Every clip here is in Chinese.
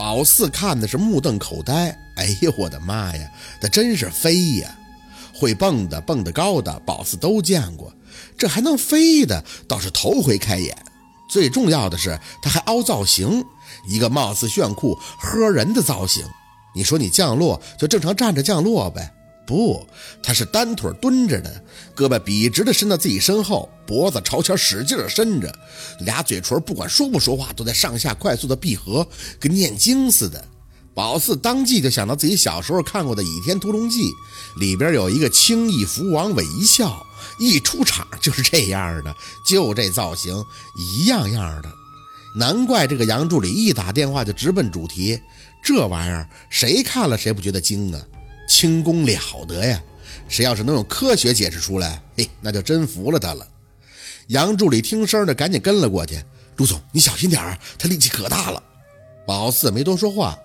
宝四看的是目瞪口呆。哎呦我的妈呀，那真是飞呀！会蹦的、蹦的高的，宝四都见过，这还能飞的倒是头回开眼。最重要的是，他还凹造型，一个貌似炫酷、呵人的造型。你说你降落就正常站着降落呗？不，他是单腿蹲着的，胳膊笔直的伸到自己身后，脖子朝前使劲伸着，俩嘴唇不管说不说话都在上下快速的闭合，跟念经似的。宝四当即就想到自己小时候看过的《倚天屠龙记》，里边有一个轻易福王韦一笑，一出场就是这样的，就这造型一样样的。难怪这个杨助理一打电话就直奔主题，这玩意儿谁看了谁不觉得精啊？轻功了得呀！谁要是能用科学解释出来，嘿，那就真服了他了。杨助理听声的赶紧跟了过去，陆总你小心点啊，他力气可大了。宝四没多说话。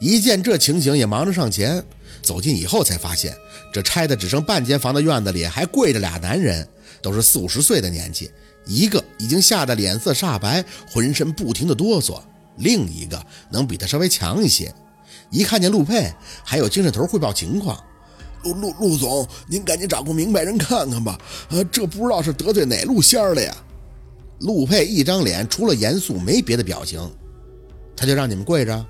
一见这情形，也忙着上前。走近以后，才发现这拆的只剩半间房的院子里，还跪着俩男人，都是四五十岁的年纪。一个已经吓得脸色煞白，浑身不停的哆嗦；另一个能比他稍微强一些。一看见陆佩，还有精神头汇报情况。陆陆陆总，您赶紧找个明白人看看吧。呃，这不知道是得罪哪路仙儿了呀？陆佩一张脸除了严肃没别的表情，他就让你们跪着。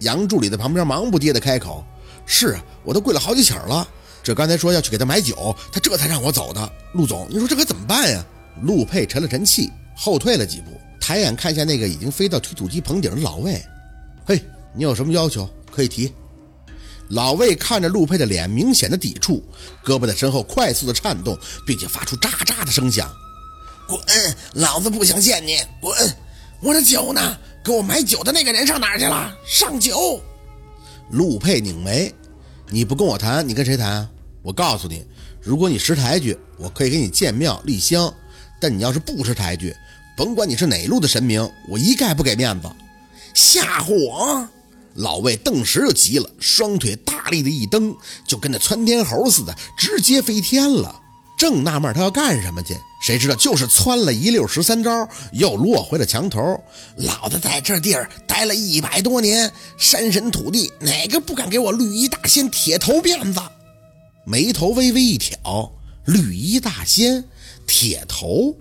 杨助理在旁边忙不迭地开口：“是啊，我都跪了好几起儿了。这刚才说要去给他买酒，他这才让我走的。陆总，你说这可怎么办呀？”陆佩沉了沉气，后退了几步，抬眼看向那个已经飞到推土机棚顶的老魏：“嘿，你有什么要求可以提。”老魏看着陆佩的脸，明显的抵触，胳膊在身后快速的颤动，并且发出喳喳的声响：“滚！老子不想见你！滚！我的酒呢？”给我买酒的那个人上哪儿去了？上酒！陆佩拧眉：“你不跟我谈，你跟谁谈？我告诉你，如果你识抬举，我可以给你建庙立香；但你要是不识抬举，甭管你是哪路的神明，我一概不给面子。”吓唬我！老魏顿时就急了，双腿大力的一蹬，就跟那窜天猴似的，直接飞天了。正纳闷他要干什么去，谁知道就是窜了一溜十三招，又落回了墙头。老子在这地儿待了一百多年，山神土地哪个不敢给我绿衣大仙铁头辫子？眉头微微一挑，绿衣大仙铁头，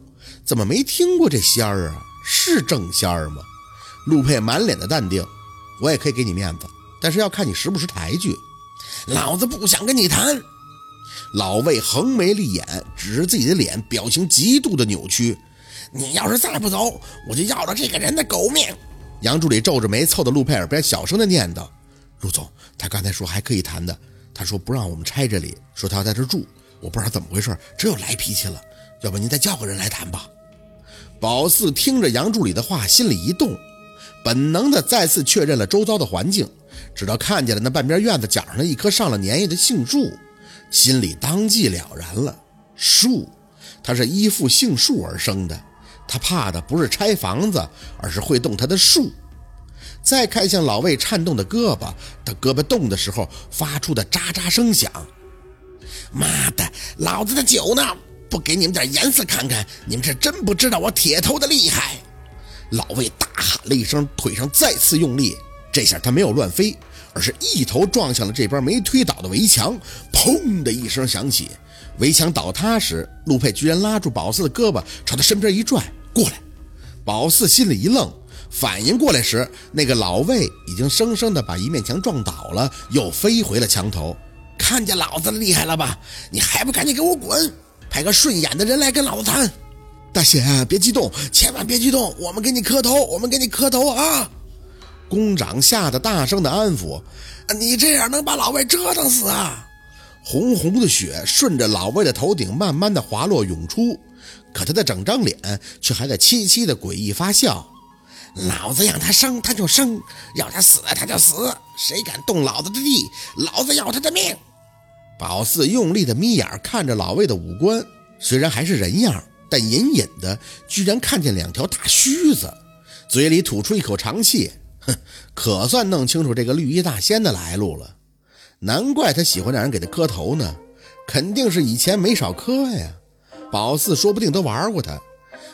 怎么没听过这仙儿啊？是正仙儿吗？陆佩满脸的淡定，我也可以给你面子，但是要看你识不识抬举。老子不想跟你谈。老魏横眉立眼，指着自己的脸，表情极度的扭曲。你要是再不走，我就要了这个人的狗命！杨助理皱着眉，凑到陆佩耳边，小声的念叨：“陆总，他刚才说还可以谈的，他说不让我们拆这里，说他要在这住。我不知道怎么回事，真有来脾气了。要不您再叫个人来谈吧。”宝四听着杨助理的话，心里一动，本能的再次确认了周遭的环境，直到看见了那半边院子角上的一棵上了年叶的杏树。心里当即了然了，树，它是依附杏树而生的，他怕的不是拆房子，而是会动他的树。再看向老魏颤动的胳膊，他胳膊动的时候发出的喳喳声响。妈的，老子的酒呢？不给你们点颜色看看，你们是真不知道我铁头的厉害！老魏大喊了一声，腿上再次用力，这下他没有乱飞。而是一头撞向了这边没推倒的围墙，砰的一声响起，围墙倒塌时，陆佩居然拉住宝四的胳膊，朝他身边一拽过来。宝四心里一愣，反应过来时，那个老魏已经生生的把一面墙撞倒了，又飞回了墙头。看见老子厉害了吧？你还不赶紧给我滚！派个顺眼的人来跟老子谈。大仙，别激动，千万别激动，我们给你磕头，我们给你磕头啊！工长吓得大声的安抚：“你这样能把老魏折腾死啊！”红红的血顺着老魏的头顶慢慢的滑落涌出，可他的整张脸却还在凄凄的诡异发笑。老子让他生他就生，要他死他就死，谁敢动老子的地，老子要他的命！宝四用力的眯眼看着老魏的五官，虽然还是人样，但隐隐的居然看见两条大须子，嘴里吐出一口长气。哼，可算弄清楚这个绿衣大仙的来路了，难怪他喜欢让人给他磕头呢，肯定是以前没少磕呀。宝四说不定都玩过他，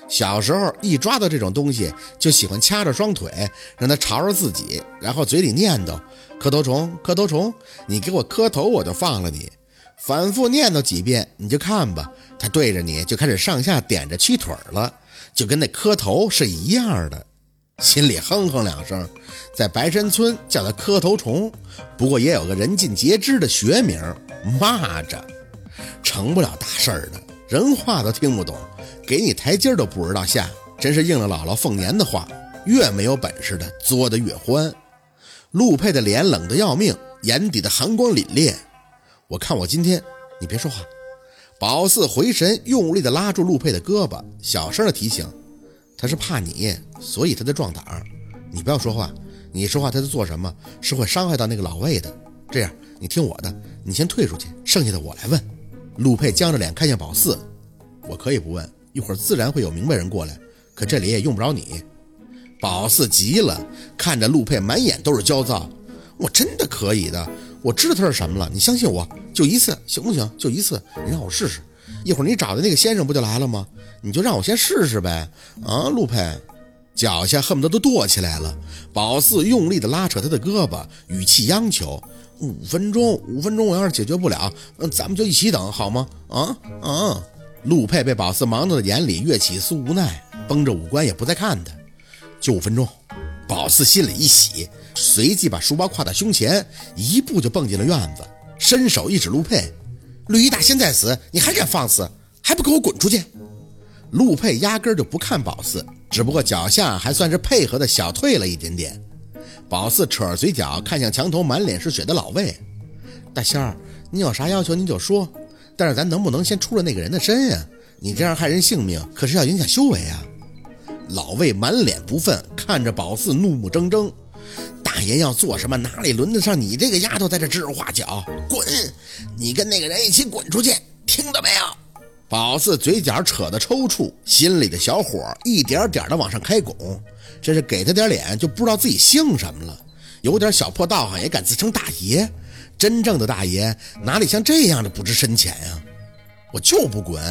小时候一抓到这种东西，就喜欢掐着双腿，让他朝着自己，然后嘴里念叨：“磕头虫，磕头虫，你给我磕头，我就放了你。”反复念叨几遍，你就看吧，他对着你就开始上下点着七腿了，就跟那磕头是一样的。心里哼哼两声，在白山村叫他磕头虫，不过也有个人尽皆知的学名——蚂蚱，成不了大事儿的，人话都听不懂。给你台阶都不知道下，真是应了姥姥凤年的话：越没有本事的作得越欢。陆佩的脸冷得要命，眼底的寒光凛冽。我看我今天，你别说话。宝四回神，用力地拉住陆佩的胳膊，小声地提醒：“他是怕你，所以他在壮胆。你不要说话，你说话他在做什么，是会伤害到那个老魏的。这样，你听我的，你先退出去，剩下的我来问。”陆佩僵着脸看向宝四：“我可以不问。”一会儿自然会有明白人过来，可这里也用不着你。宝四急了，看着陆佩，满眼都是焦躁。我真的可以的，我知道他是什么了，你相信我，就一次行不行？就一次，你让我试试。一会儿你找的那个先生不就来了吗？你就让我先试试呗。啊，陆佩，脚下恨不得都跺起来了。宝四用力地拉扯他的胳膊，语气央求：五分钟，五分钟，我要是解决不了，那，咱们就一起等，好吗？啊啊！陆佩被宝四忙到的眼里跃起丝无奈，绷着五官也不再看他。就五分钟，宝四心里一喜，随即把书包挎到胸前，一步就蹦进了院子，伸手一指陆佩：“绿衣大仙在此，你还敢放肆？还不给我滚出去！”陆佩压根儿就不看宝四，只不过脚下还算是配合的小退了一点点。宝四扯着嘴角看向墙头满脸是血的老魏：“大仙儿，你有啥要求您就说。”但是咱能不能先出了那个人的身呀？你这样害人性命，可是要影响修为啊！老魏满脸不忿，看着宝四怒目睁睁。大爷要做什么，哪里轮得上你这个丫头在这指手画脚？滚！你跟那个人一起滚出去，听到没有？宝四嘴角扯得抽搐，心里的小火一点点的往上开拱。这是给他点脸就不知道自己姓什么了，有点小破道行也敢自称大爷。真正的大爷哪里像这样的不知深浅呀？我就不滚！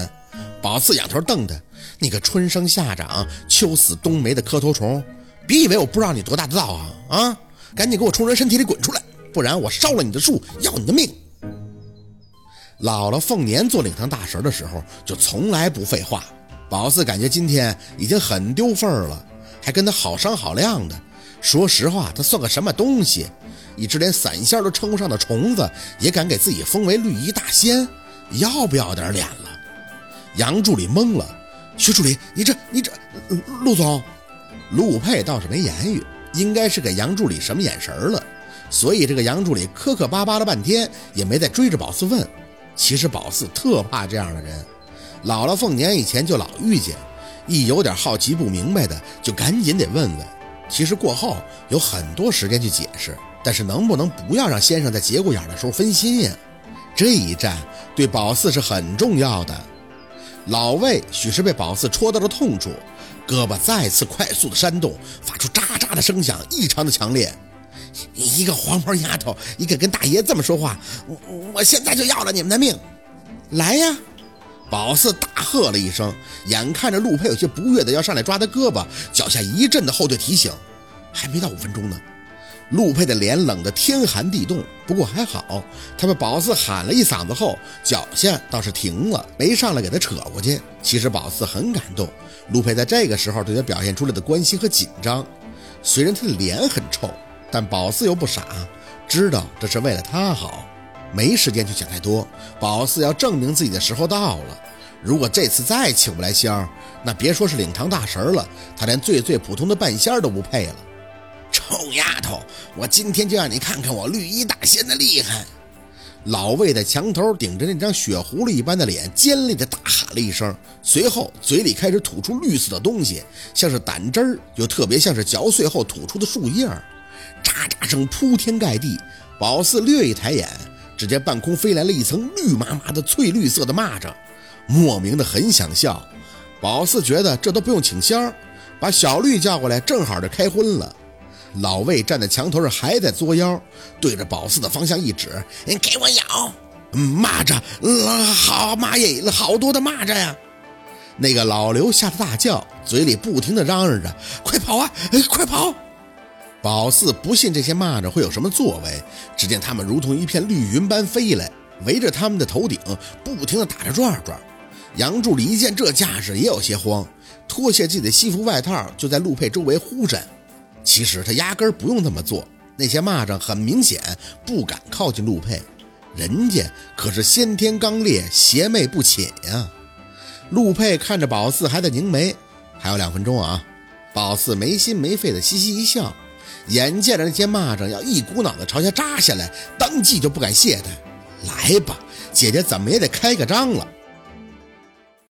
宝四仰头瞪他：“你个春生夏长、秋死冬梅的磕头虫，别以为我不知道你多大的道行啊！赶紧给我从人身体里滚出来，不然我烧了你的树，要你的命！”姥姥凤年做领堂大神的时候，就从来不废话。宝四感觉今天已经很丢份儿了，还跟他好商好量的。说实话，他算个什么东西？一只连散仙都称不上的虫子，也敢给自己封为绿衣大仙，要不要点脸了？杨助理懵了，徐助理，你这你这，陆总，陆佩倒是没言语，应该是给杨助理什么眼神了，所以这个杨助理磕磕巴巴了半天，也没再追着宝四问。其实宝四特怕这样的人，姥姥凤年以前就老遇见，一有点好奇不明白的，就赶紧得问问。其实过后有很多时间去解释。但是能不能不要让先生在节骨眼的时候分心呀？这一战对宝四是很重要的。老魏许是被宝四戳到了痛处，胳膊再次快速的扇动，发出喳喳的声响，异常的强烈。你一个黄毛丫头，你敢跟大爷这么说话？我我现在就要了你们的命！来呀！宝四大喝了一声，眼看着陆佩有些不悦的要上来抓他胳膊，脚下一阵的后退提醒，还没到五分钟呢。陆佩的脸冷得天寒地冻，不过还好，他被宝四喊了一嗓子后，脚下倒是停了，没上来给他扯过去。其实宝四很感动，陆佩在这个时候对他表现出来的关心和紧张。虽然他的脸很臭，但宝四又不傻，知道这是为了他好，没时间去想太多。宝四要证明自己的时候到了，如果这次再请不来仙儿，那别说是领堂大神了，他连最最普通的半仙都不配了。臭丫头，我今天就让你看看我绿衣大仙的厉害！老魏在墙头顶着那张血葫芦一般的脸，尖利的大喊了一声，随后嘴里开始吐出绿色的东西，像是胆汁儿，又特别像是嚼碎后吐出的树叶儿，喳喳声铺天盖地。宝四略一抬眼，只见半空飞来了一层绿麻麻的翠绿色的蚂蚱，莫名的很想笑。宝四觉得这都不用请仙儿，把小绿叫过来，正好就开荤了。老魏站在墙头上，还在作妖，对着宝四的方向一指：“你给我咬！”蚂蚱，好妈耶，好多的蚂蚱呀！那个老刘吓得大叫，嘴里不停地嚷嚷着：“快跑啊，哎，快跑！”宝四不信这些蚂蚱会有什么作为，只见他们如同一片绿云般飞来，围着他们的头顶不停地打着转转。杨助理一见这架势，也有些慌，脱下自己的西服外套，就在陆佩周围呼闪。其实他压根儿不用这么做，那些蚂蚱很明显不敢靠近陆佩，人家可是先天刚烈，邪魅不侵呀。陆佩看着宝四还在凝眉，还有两分钟啊！宝四没心没肺的嘻嘻一笑，眼见着那些蚂蚱要一股脑的朝下扎下来，当即就不敢懈怠。来吧，姐姐怎么也得开个张了。